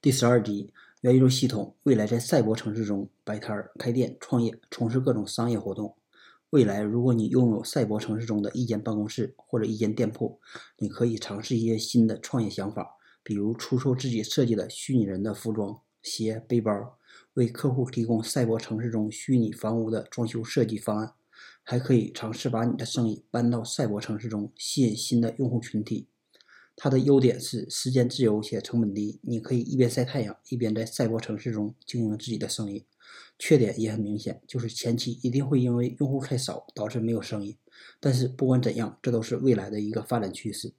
第十二集，元宇宙系统未来在赛博城市中摆摊儿、开店、创业，从事各种商业活动。未来，如果你拥有赛博城市中的一间办公室或者一间店铺，你可以尝试一些新的创业想法，比如出售自己设计的虚拟人的服装、鞋、背包，为客户提供赛博城市中虚拟房屋的装修设计方案。还可以尝试把你的生意搬到赛博城市中，吸引新的用户群体。它的优点是时间自由且成本低，你可以一边晒太阳，一边在赛博城市中经营自己的生意。缺点也很明显，就是前期一定会因为用户太少导致没有生意。但是不管怎样，这都是未来的一个发展趋势。